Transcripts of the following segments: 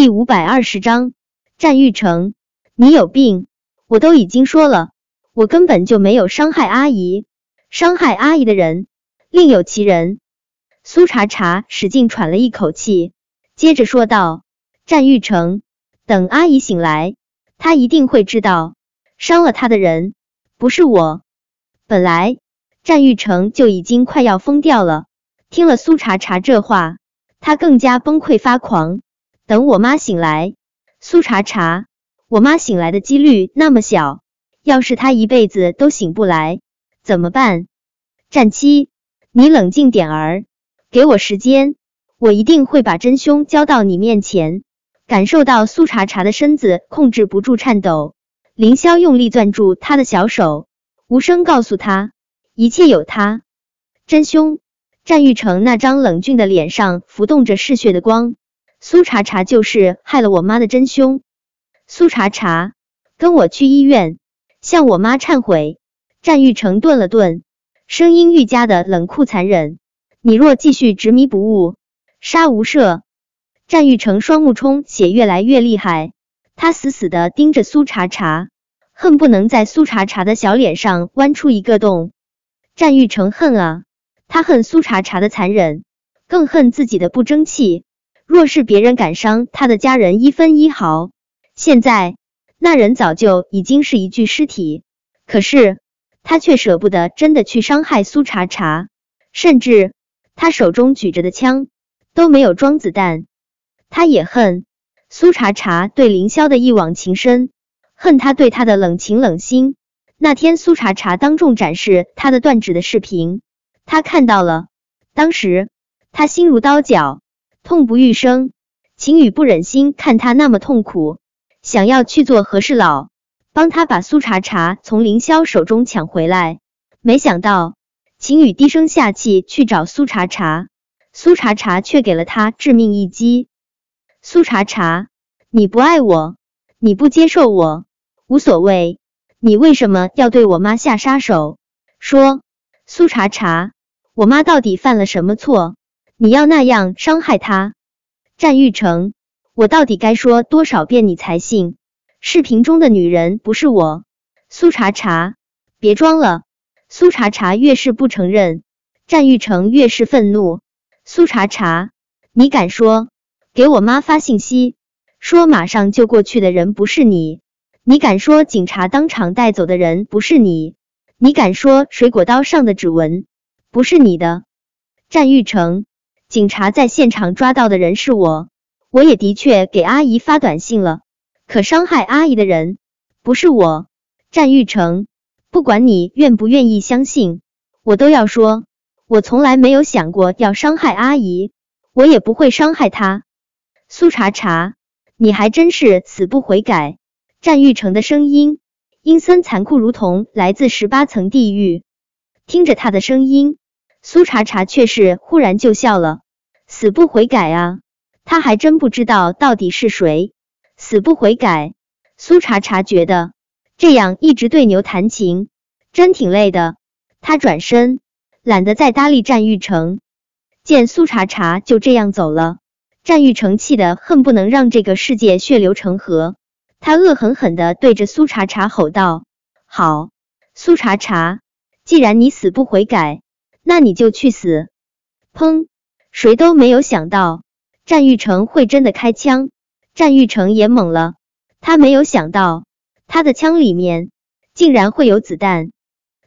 第五百二十章，战玉成，你有病！我都已经说了，我根本就没有伤害阿姨，伤害阿姨的人另有其人。苏茶茶使劲喘了一口气，接着说道：“战玉成，等阿姨醒来，她一定会知道，伤了她的人不是我。”本来战玉成就已经快要疯掉了，听了苏茶茶这话，他更加崩溃发狂。等我妈醒来，苏茶茶，我妈醒来的几率那么小，要是她一辈子都醒不来怎么办？战七，你冷静点儿，给我时间，我一定会把真凶交到你面前。感受到苏茶茶的身子控制不住颤抖，凌霄用力攥住他的小手，无声告诉他，一切有他。真凶，战玉成那张冷峻的脸上浮动着嗜血的光。苏茶茶就是害了我妈的真凶。苏茶茶，跟我去医院，向我妈忏悔。战玉成顿了顿，声音愈加的冷酷残忍。你若继续执迷不悟，杀无赦。战玉成双目充血越来越厉害，他死死的盯着苏茶茶，恨不能在苏茶茶的小脸上剜出一个洞。战玉成恨啊，他恨苏茶茶的残忍，更恨自己的不争气。若是别人敢伤他的家人一分一毫，现在那人早就已经是一具尸体。可是他却舍不得真的去伤害苏茶茶，甚至他手中举着的枪都没有装子弹。他也恨苏茶茶对凌霄的一往情深，恨他对他的冷情冷心。那天苏茶茶当众展示他的断指的视频，他看到了，当时他心如刀绞。痛不欲生，秦宇不忍心看他那么痛苦，想要去做和事佬，帮他把苏茶茶从凌霄手中抢回来。没想到秦宇低声下气去找苏茶茶，苏茶茶却给了他致命一击。苏茶茶，你不爱我，你不接受我，无所谓，你为什么要对我妈下杀手？说，苏茶茶，我妈到底犯了什么错？你要那样伤害他，战玉成，我到底该说多少遍你才信？视频中的女人不是我，苏茶茶，别装了。苏茶茶越是不承认，战玉成越是愤怒。苏茶茶，你敢说给我妈发信息，说马上就过去的人不是你？你敢说警察当场带走的人不是你？你敢说水果刀上的指纹不是你的？战玉成。警察在现场抓到的人是我，我也的确给阿姨发短信了。可伤害阿姨的人不是我，战玉成。不管你愿不愿意相信，我都要说，我从来没有想过要伤害阿姨，我也不会伤害她。苏茶茶，你还真是死不悔改。战玉成的声音阴森残酷，如同来自十八层地狱。听着他的声音。苏茶茶却是忽然就笑了，死不悔改啊！他还真不知道到底是谁死不悔改。苏茶茶觉得这样一直对牛弹琴真挺累的，他转身懒得再搭理战玉成。见苏茶茶就这样走了，战玉成气得恨不能让这个世界血流成河。他恶狠狠的对着苏茶茶吼道：“好，苏茶茶，既然你死不悔改。”那你就去死！砰！谁都没有想到战玉成会真的开枪，战玉成也懵了，他没有想到他的枪里面竟然会有子弹。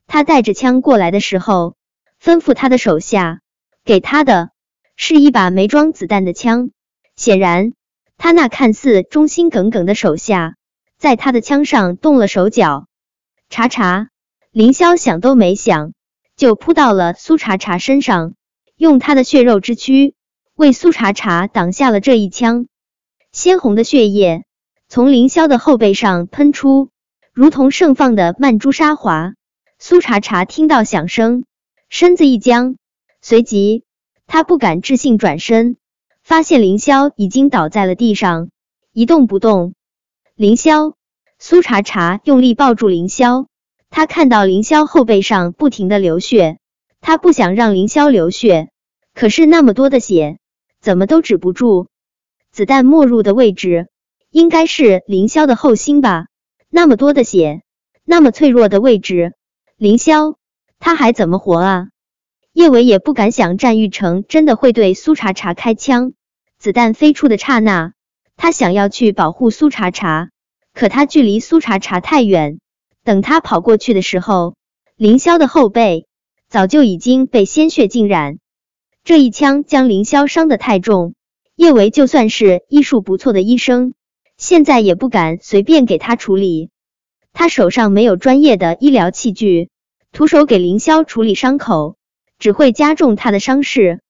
他带着枪过来的时候，吩咐他的手下给他的是一把没装子弹的枪。显然，他那看似忠心耿耿的手下，在他的枪上动了手脚。查查，凌霄想都没想。就扑到了苏茶茶身上，用他的血肉之躯为苏茶茶挡下了这一枪。鲜红的血液从凌霄的后背上喷出，如同盛放的曼珠沙华。苏茶茶听到响声，身子一僵，随即他不敢置信转身，发现凌霄已经倒在了地上，一动不动。凌霄，苏茶茶用力抱住凌霄。他看到凌霄后背上不停的流血，他不想让凌霄流血，可是那么多的血怎么都止不住。子弹没入的位置应该是凌霄的后心吧？那么多的血，那么脆弱的位置，凌霄他还怎么活啊？叶伟也不敢想战玉成真的会对苏茶茶开枪。子弹飞出的刹那，他想要去保护苏茶茶，可他距离苏茶茶太远。等他跑过去的时候，凌霄的后背早就已经被鲜血浸染。这一枪将凌霄伤得太重，叶维就算是医术不错的医生，现在也不敢随便给他处理。他手上没有专业的医疗器具，徒手给凌霄处理伤口，只会加重他的伤势。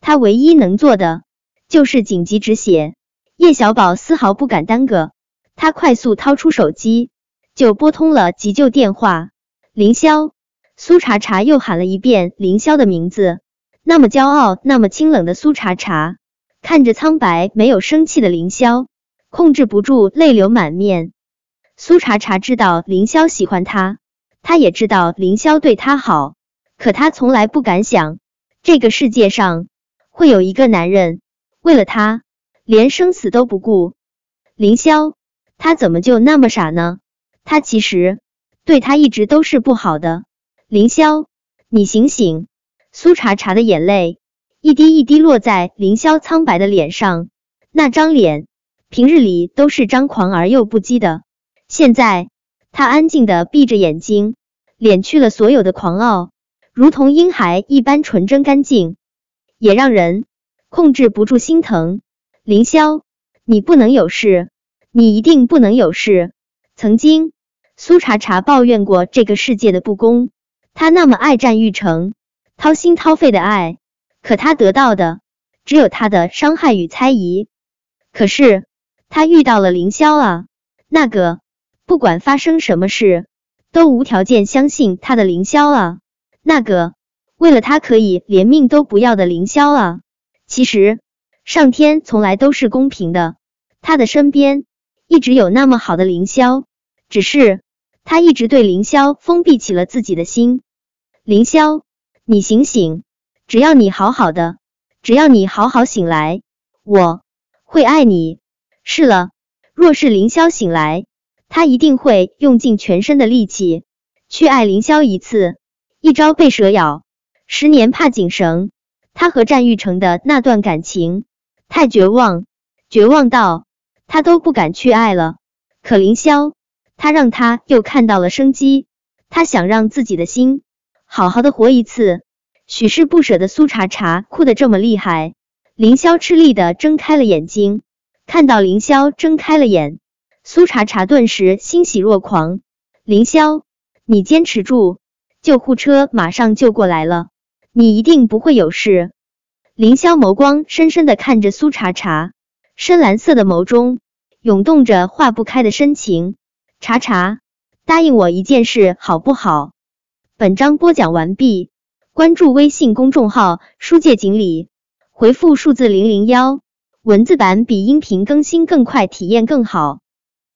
他唯一能做的就是紧急止血。叶小宝丝毫不敢耽搁，他快速掏出手机。就拨通了急救电话，凌霄，苏茶茶又喊了一遍凌霄的名字，那么骄傲，那么清冷的苏茶茶，看着苍白没有生气的凌霄，控制不住泪流满面。苏茶茶知道凌霄喜欢他，他也知道凌霄对他好，可他从来不敢想，这个世界上会有一个男人为了他连生死都不顾。凌霄，他怎么就那么傻呢？他其实对他一直都是不好的，凌霄，你醒醒！苏茶茶的眼泪一滴一滴落在凌霄苍白的脸上，那张脸平日里都是张狂而又不羁的，现在他安静的闭着眼睛，敛去了所有的狂傲，如同婴孩一般纯真干净，也让人控制不住心疼。凌霄，你不能有事，你一定不能有事。曾经，苏茶茶抱怨过这个世界的不公。他那么爱战玉成，掏心掏肺的爱，可他得到的只有他的伤害与猜疑。可是他遇到了凌霄啊，那个不管发生什么事都无条件相信他的凌霄啊，那个为了他可以连命都不要的凌霄啊。其实上天从来都是公平的，他的身边一直有那么好的凌霄。只是他一直对凌霄封闭起了自己的心。凌霄，你醒醒！只要你好好的，只要你好好醒来，我会爱你。是了，若是凌霄醒来，他一定会用尽全身的力气去爱凌霄一次。一朝被蛇咬，十年怕井绳。他和战玉成的那段感情太绝望，绝望到他都不敢去爱了。可凌霄。他让他又看到了生机，他想让自己的心好好的活一次。许是不舍的苏茶茶哭得这么厉害，凌霄吃力的睁开了眼睛，看到凌霄睁开了眼，苏茶茶顿时欣喜若狂。凌霄，你坚持住，救护车马上就过来了，你一定不会有事。凌霄眸光深深的看着苏茶茶，深蓝色的眸中涌动着化不开的深情。查查，答应我一件事好不好？本章播讲完毕，关注微信公众号“书界锦鲤”，回复数字零零幺，文字版比音频更新更快，体验更好。